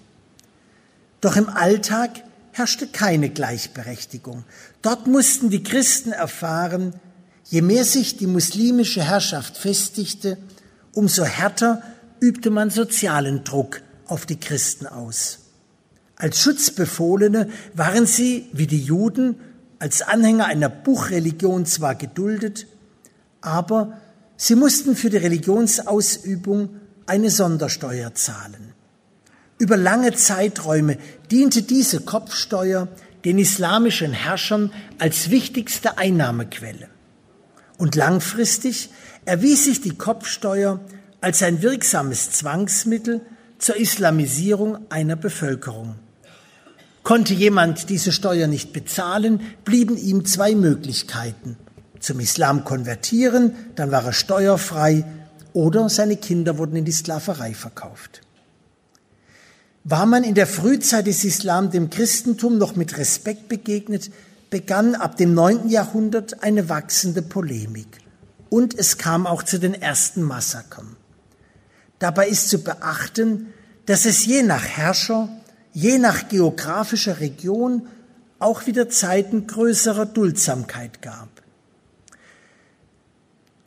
Doch im Alltag herrschte keine Gleichberechtigung. Dort mussten die Christen erfahren, je mehr sich die muslimische Herrschaft festigte, umso härter übte man sozialen Druck auf die Christen aus. Als Schutzbefohlene waren sie, wie die Juden, als Anhänger einer Buchreligion zwar geduldet, aber sie mussten für die Religionsausübung eine Sondersteuer zahlen. Über lange Zeiträume diente diese Kopfsteuer den islamischen Herrschern als wichtigste Einnahmequelle. Und langfristig erwies sich die Kopfsteuer als ein wirksames Zwangsmittel zur Islamisierung einer Bevölkerung. Konnte jemand diese Steuer nicht bezahlen, blieben ihm zwei Möglichkeiten. Zum Islam konvertieren, dann war er steuerfrei, oder seine Kinder wurden in die Sklaverei verkauft. War man in der Frühzeit des Islam dem Christentum noch mit Respekt begegnet, begann ab dem neunten Jahrhundert eine wachsende Polemik. Und es kam auch zu den ersten Massakern. Dabei ist zu beachten, dass es je nach Herrscher je nach geografischer Region auch wieder Zeiten größerer Duldsamkeit gab.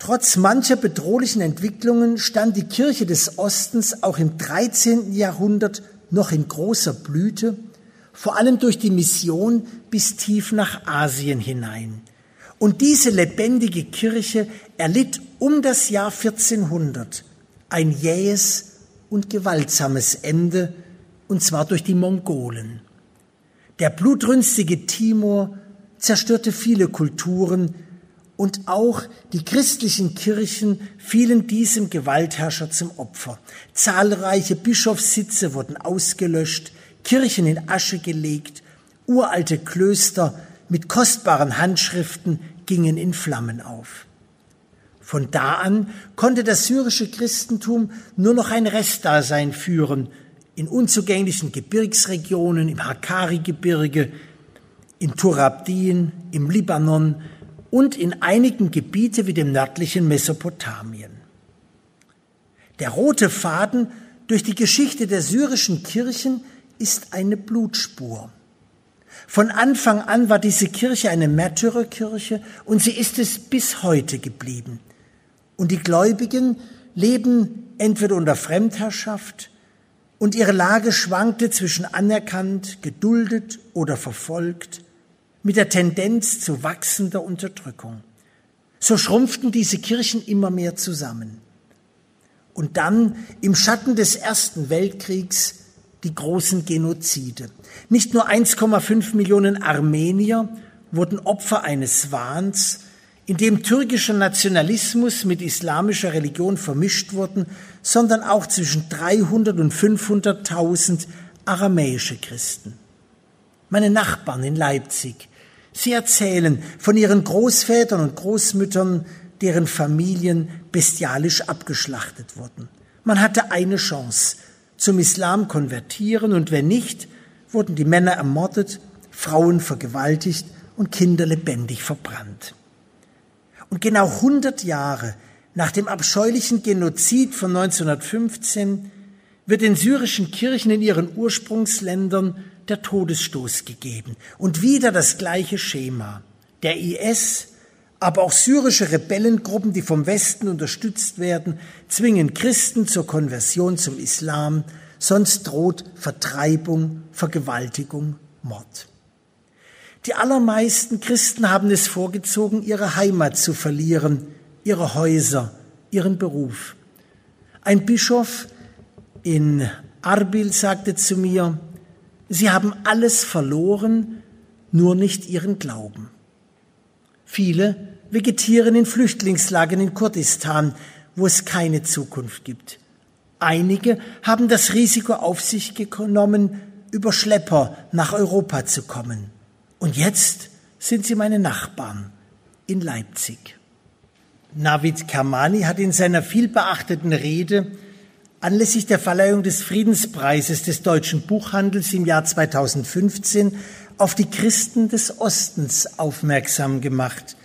Trotz mancher bedrohlichen Entwicklungen stand die Kirche des Ostens auch im 13. Jahrhundert noch in großer Blüte, vor allem durch die Mission bis tief nach Asien hinein. Und diese lebendige Kirche erlitt um das Jahr 1400 ein jähes und gewaltsames Ende und zwar durch die Mongolen. Der blutrünstige Timor zerstörte viele Kulturen und auch die christlichen Kirchen fielen diesem Gewaltherrscher zum Opfer. Zahlreiche Bischofssitze wurden ausgelöscht, Kirchen in Asche gelegt, uralte Klöster mit kostbaren Handschriften gingen in Flammen auf. Von da an konnte das syrische Christentum nur noch ein Restdasein führen, in unzugänglichen Gebirgsregionen, im Hakari-Gebirge, in Turabdin, im Libanon und in einigen Gebiete wie dem nördlichen Mesopotamien. Der rote Faden durch die Geschichte der syrischen Kirchen ist eine Blutspur. Von Anfang an war diese Kirche eine Märtyrerkirche und sie ist es bis heute geblieben. Und die Gläubigen leben entweder unter Fremdherrschaft, und ihre Lage schwankte zwischen anerkannt, geduldet oder verfolgt, mit der Tendenz zu wachsender Unterdrückung. So schrumpften diese Kirchen immer mehr zusammen. Und dann im Schatten des Ersten Weltkriegs die großen Genozide. Nicht nur 1,5 Millionen Armenier wurden Opfer eines Wahns, in dem türkischer Nationalismus mit islamischer Religion vermischt wurden, sondern auch zwischen 300 und 500.000 aramäische Christen. Meine Nachbarn in Leipzig, sie erzählen von ihren Großvätern und Großmüttern, deren Familien bestialisch abgeschlachtet wurden. Man hatte eine Chance, zum Islam konvertieren und wenn nicht, wurden die Männer ermordet, Frauen vergewaltigt und Kinder lebendig verbrannt. Und genau 100 Jahre nach dem abscheulichen Genozid von 1915 wird den syrischen Kirchen in ihren Ursprungsländern der Todesstoß gegeben. Und wieder das gleiche Schema. Der IS, aber auch syrische Rebellengruppen, die vom Westen unterstützt werden, zwingen Christen zur Konversion zum Islam, sonst droht Vertreibung, Vergewaltigung, Mord. Die allermeisten Christen haben es vorgezogen, ihre Heimat zu verlieren, ihre Häuser, ihren Beruf. Ein Bischof in Arbil sagte zu mir, Sie haben alles verloren, nur nicht Ihren Glauben. Viele vegetieren in Flüchtlingslagern in Kurdistan, wo es keine Zukunft gibt. Einige haben das Risiko auf sich genommen, über Schlepper nach Europa zu kommen. Und jetzt sind sie meine Nachbarn in Leipzig. Navid Kermani hat in seiner vielbeachteten Rede anlässlich der Verleihung des Friedenspreises des deutschen Buchhandels im Jahr 2015 auf die Christen des Ostens aufmerksam gemacht,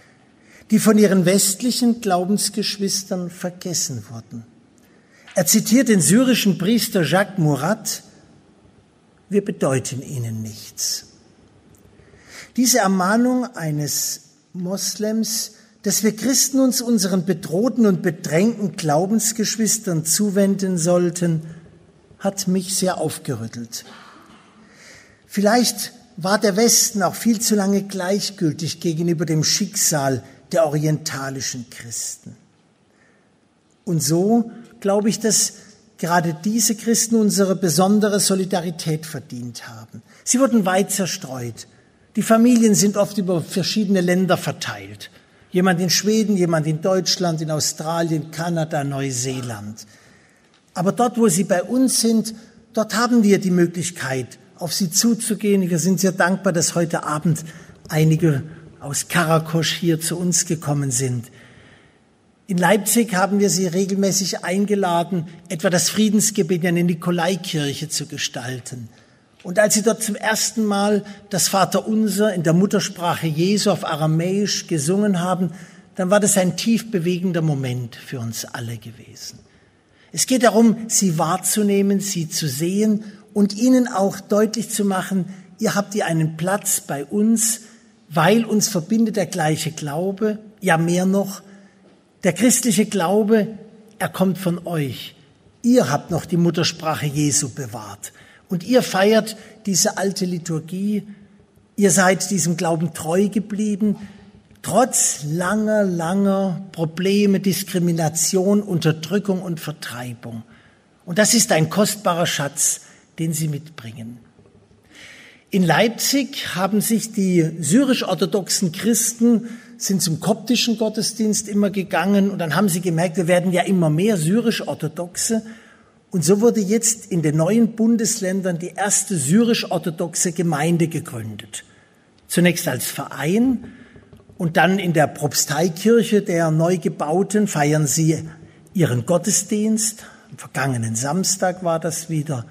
die von ihren westlichen Glaubensgeschwistern vergessen wurden. Er zitiert den syrischen Priester Jacques Murat, wir bedeuten ihnen nichts. Diese Ermahnung eines Moslems, dass wir Christen uns unseren bedrohten und bedrängten Glaubensgeschwistern zuwenden sollten, hat mich sehr aufgerüttelt. Vielleicht war der Westen auch viel zu lange gleichgültig gegenüber dem Schicksal der orientalischen Christen. Und so glaube ich, dass gerade diese Christen unsere besondere Solidarität verdient haben. Sie wurden weit zerstreut. Die Familien sind oft über verschiedene Länder verteilt. Jemand in Schweden, jemand in Deutschland, in Australien, Kanada, Neuseeland. Aber dort, wo sie bei uns sind, dort haben wir die Möglichkeit, auf sie zuzugehen. Wir sind sehr dankbar, dass heute Abend einige aus Karakosch hier zu uns gekommen sind. In Leipzig haben wir sie regelmäßig eingeladen, etwa das Friedensgebet in der Nikolaikirche zu gestalten. Und als sie dort zum ersten Mal das Vaterunser in der Muttersprache Jesu auf Aramäisch gesungen haben, dann war das ein tief bewegender Moment für uns alle gewesen. Es geht darum, sie wahrzunehmen, sie zu sehen und ihnen auch deutlich zu machen, ihr habt ihr einen Platz bei uns, weil uns verbindet der gleiche Glaube, ja mehr noch, der christliche Glaube, er kommt von euch. Ihr habt noch die Muttersprache Jesu bewahrt und ihr feiert diese alte Liturgie, ihr seid diesem Glauben treu geblieben, trotz langer, langer Probleme, Diskrimination, Unterdrückung und Vertreibung. Und das ist ein kostbarer Schatz, den sie mitbringen. In Leipzig haben sich die syrisch-orthodoxen Christen sind zum koptischen Gottesdienst immer gegangen und dann haben sie gemerkt, wir werden ja immer mehr syrisch-orthodoxe. Und so wurde jetzt in den neuen Bundesländern die erste syrisch-orthodoxe Gemeinde gegründet. Zunächst als Verein und dann in der Propsteikirche der neu gebauten feiern sie ihren Gottesdienst. Am vergangenen Samstag war das wieder.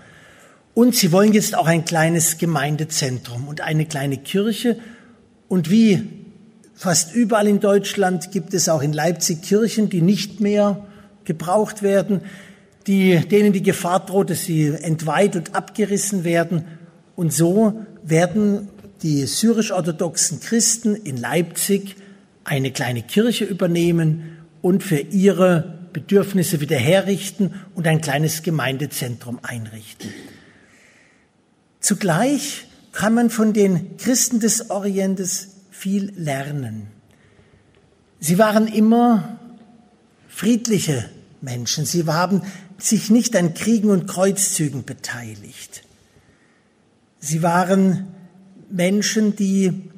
Und sie wollen jetzt auch ein kleines Gemeindezentrum und eine kleine Kirche. Und wie fast überall in Deutschland gibt es auch in Leipzig Kirchen, die nicht mehr gebraucht werden, die, denen die Gefahr droht, dass sie entweiht und abgerissen werden. Und so werden die syrisch-orthodoxen Christen in Leipzig eine kleine Kirche übernehmen und für ihre Bedürfnisse wieder herrichten und ein kleines Gemeindezentrum einrichten. Zugleich kann man von den Christen des Orientes viel lernen. Sie waren immer friedliche Menschen. Sie haben sich nicht an Kriegen und Kreuzzügen beteiligt. Sie waren Menschen, die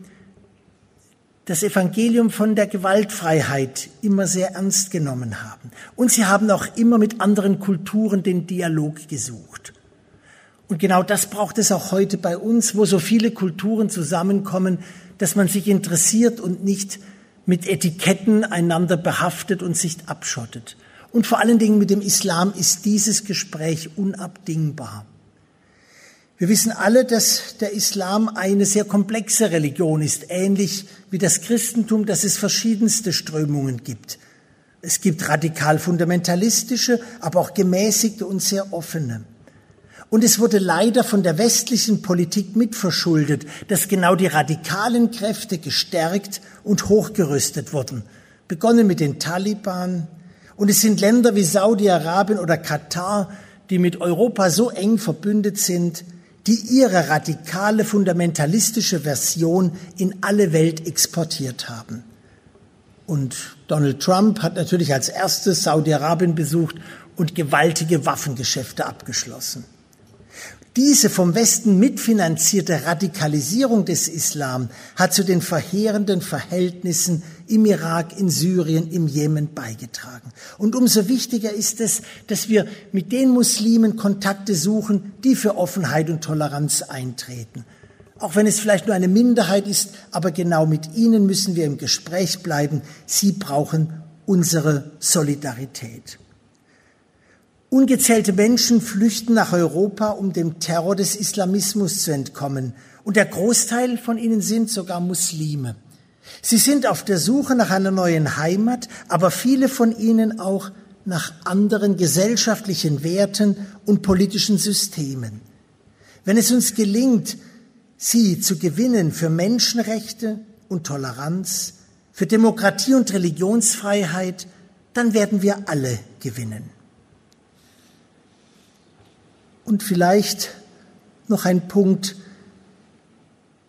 das Evangelium von der Gewaltfreiheit immer sehr ernst genommen haben. Und sie haben auch immer mit anderen Kulturen den Dialog gesucht. Und genau das braucht es auch heute bei uns, wo so viele Kulturen zusammenkommen, dass man sich interessiert und nicht mit Etiketten einander behaftet und sich abschottet. Und vor allen Dingen mit dem Islam ist dieses Gespräch unabdingbar. Wir wissen alle, dass der Islam eine sehr komplexe Religion ist, ähnlich wie das Christentum, dass es verschiedenste Strömungen gibt. Es gibt radikal fundamentalistische, aber auch gemäßigte und sehr offene. Und es wurde leider von der westlichen Politik mitverschuldet, dass genau die radikalen Kräfte gestärkt und hochgerüstet wurden. Begonnen mit den Taliban. Und es sind Länder wie Saudi-Arabien oder Katar, die mit Europa so eng verbündet sind, die ihre radikale fundamentalistische Version in alle Welt exportiert haben. Und Donald Trump hat natürlich als erstes Saudi-Arabien besucht und gewaltige Waffengeschäfte abgeschlossen. Diese vom Westen mitfinanzierte Radikalisierung des Islam hat zu den verheerenden Verhältnissen im Irak, in Syrien, im Jemen beigetragen. Und umso wichtiger ist es, dass wir mit den Muslimen Kontakte suchen, die für Offenheit und Toleranz eintreten. Auch wenn es vielleicht nur eine Minderheit ist, aber genau mit ihnen müssen wir im Gespräch bleiben. Sie brauchen unsere Solidarität. Ungezählte Menschen flüchten nach Europa, um dem Terror des Islamismus zu entkommen. Und der Großteil von ihnen sind sogar Muslime. Sie sind auf der Suche nach einer neuen Heimat, aber viele von ihnen auch nach anderen gesellschaftlichen Werten und politischen Systemen. Wenn es uns gelingt, sie zu gewinnen für Menschenrechte und Toleranz, für Demokratie und Religionsfreiheit, dann werden wir alle gewinnen. Und vielleicht noch ein Punkt.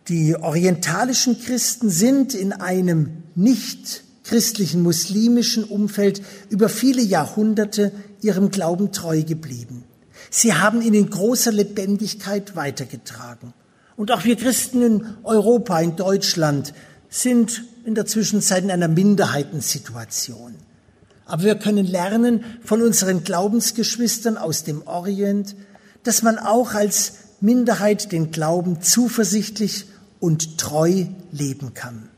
Die orientalischen Christen sind in einem nicht christlichen muslimischen Umfeld über viele Jahrhunderte ihrem Glauben treu geblieben. Sie haben ihn in großer Lebendigkeit weitergetragen. Und auch wir Christen in Europa, in Deutschland, sind in der Zwischenzeit in einer Minderheitensituation. Aber wir können lernen von unseren Glaubensgeschwistern aus dem Orient, dass man auch als Minderheit den Glauben zuversichtlich und treu leben kann.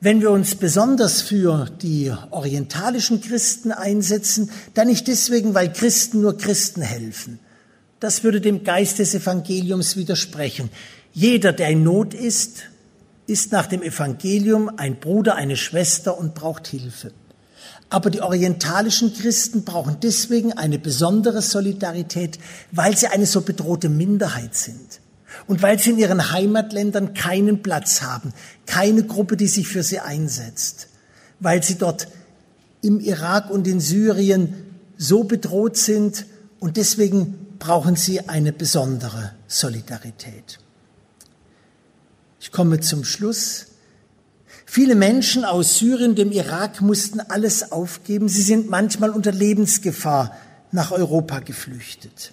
Wenn wir uns besonders für die orientalischen Christen einsetzen, dann nicht deswegen, weil Christen nur Christen helfen. Das würde dem Geist des Evangeliums widersprechen. Jeder, der in Not ist, ist nach dem Evangelium ein Bruder, eine Schwester und braucht Hilfe. Aber die orientalischen Christen brauchen deswegen eine besondere Solidarität, weil sie eine so bedrohte Minderheit sind. Und weil sie in ihren Heimatländern keinen Platz haben, keine Gruppe, die sich für sie einsetzt. Weil sie dort im Irak und in Syrien so bedroht sind und deswegen brauchen sie eine besondere Solidarität. Ich komme zum Schluss. Viele Menschen aus Syrien, dem Irak mussten alles aufgeben. Sie sind manchmal unter Lebensgefahr nach Europa geflüchtet.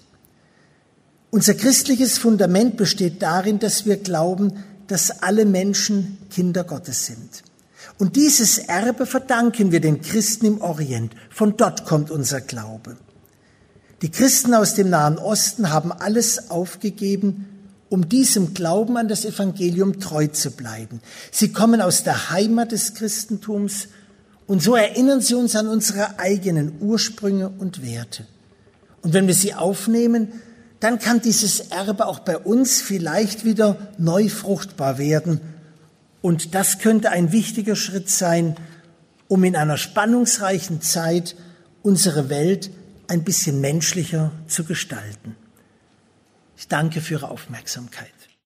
Unser christliches Fundament besteht darin, dass wir glauben, dass alle Menschen Kinder Gottes sind. Und dieses Erbe verdanken wir den Christen im Orient. Von dort kommt unser Glaube. Die Christen aus dem Nahen Osten haben alles aufgegeben um diesem Glauben an das Evangelium treu zu bleiben. Sie kommen aus der Heimat des Christentums und so erinnern sie uns an unsere eigenen Ursprünge und Werte. Und wenn wir sie aufnehmen, dann kann dieses Erbe auch bei uns vielleicht wieder neu fruchtbar werden. Und das könnte ein wichtiger Schritt sein, um in einer spannungsreichen Zeit unsere Welt ein bisschen menschlicher zu gestalten. Ich danke für Ihre Aufmerksamkeit.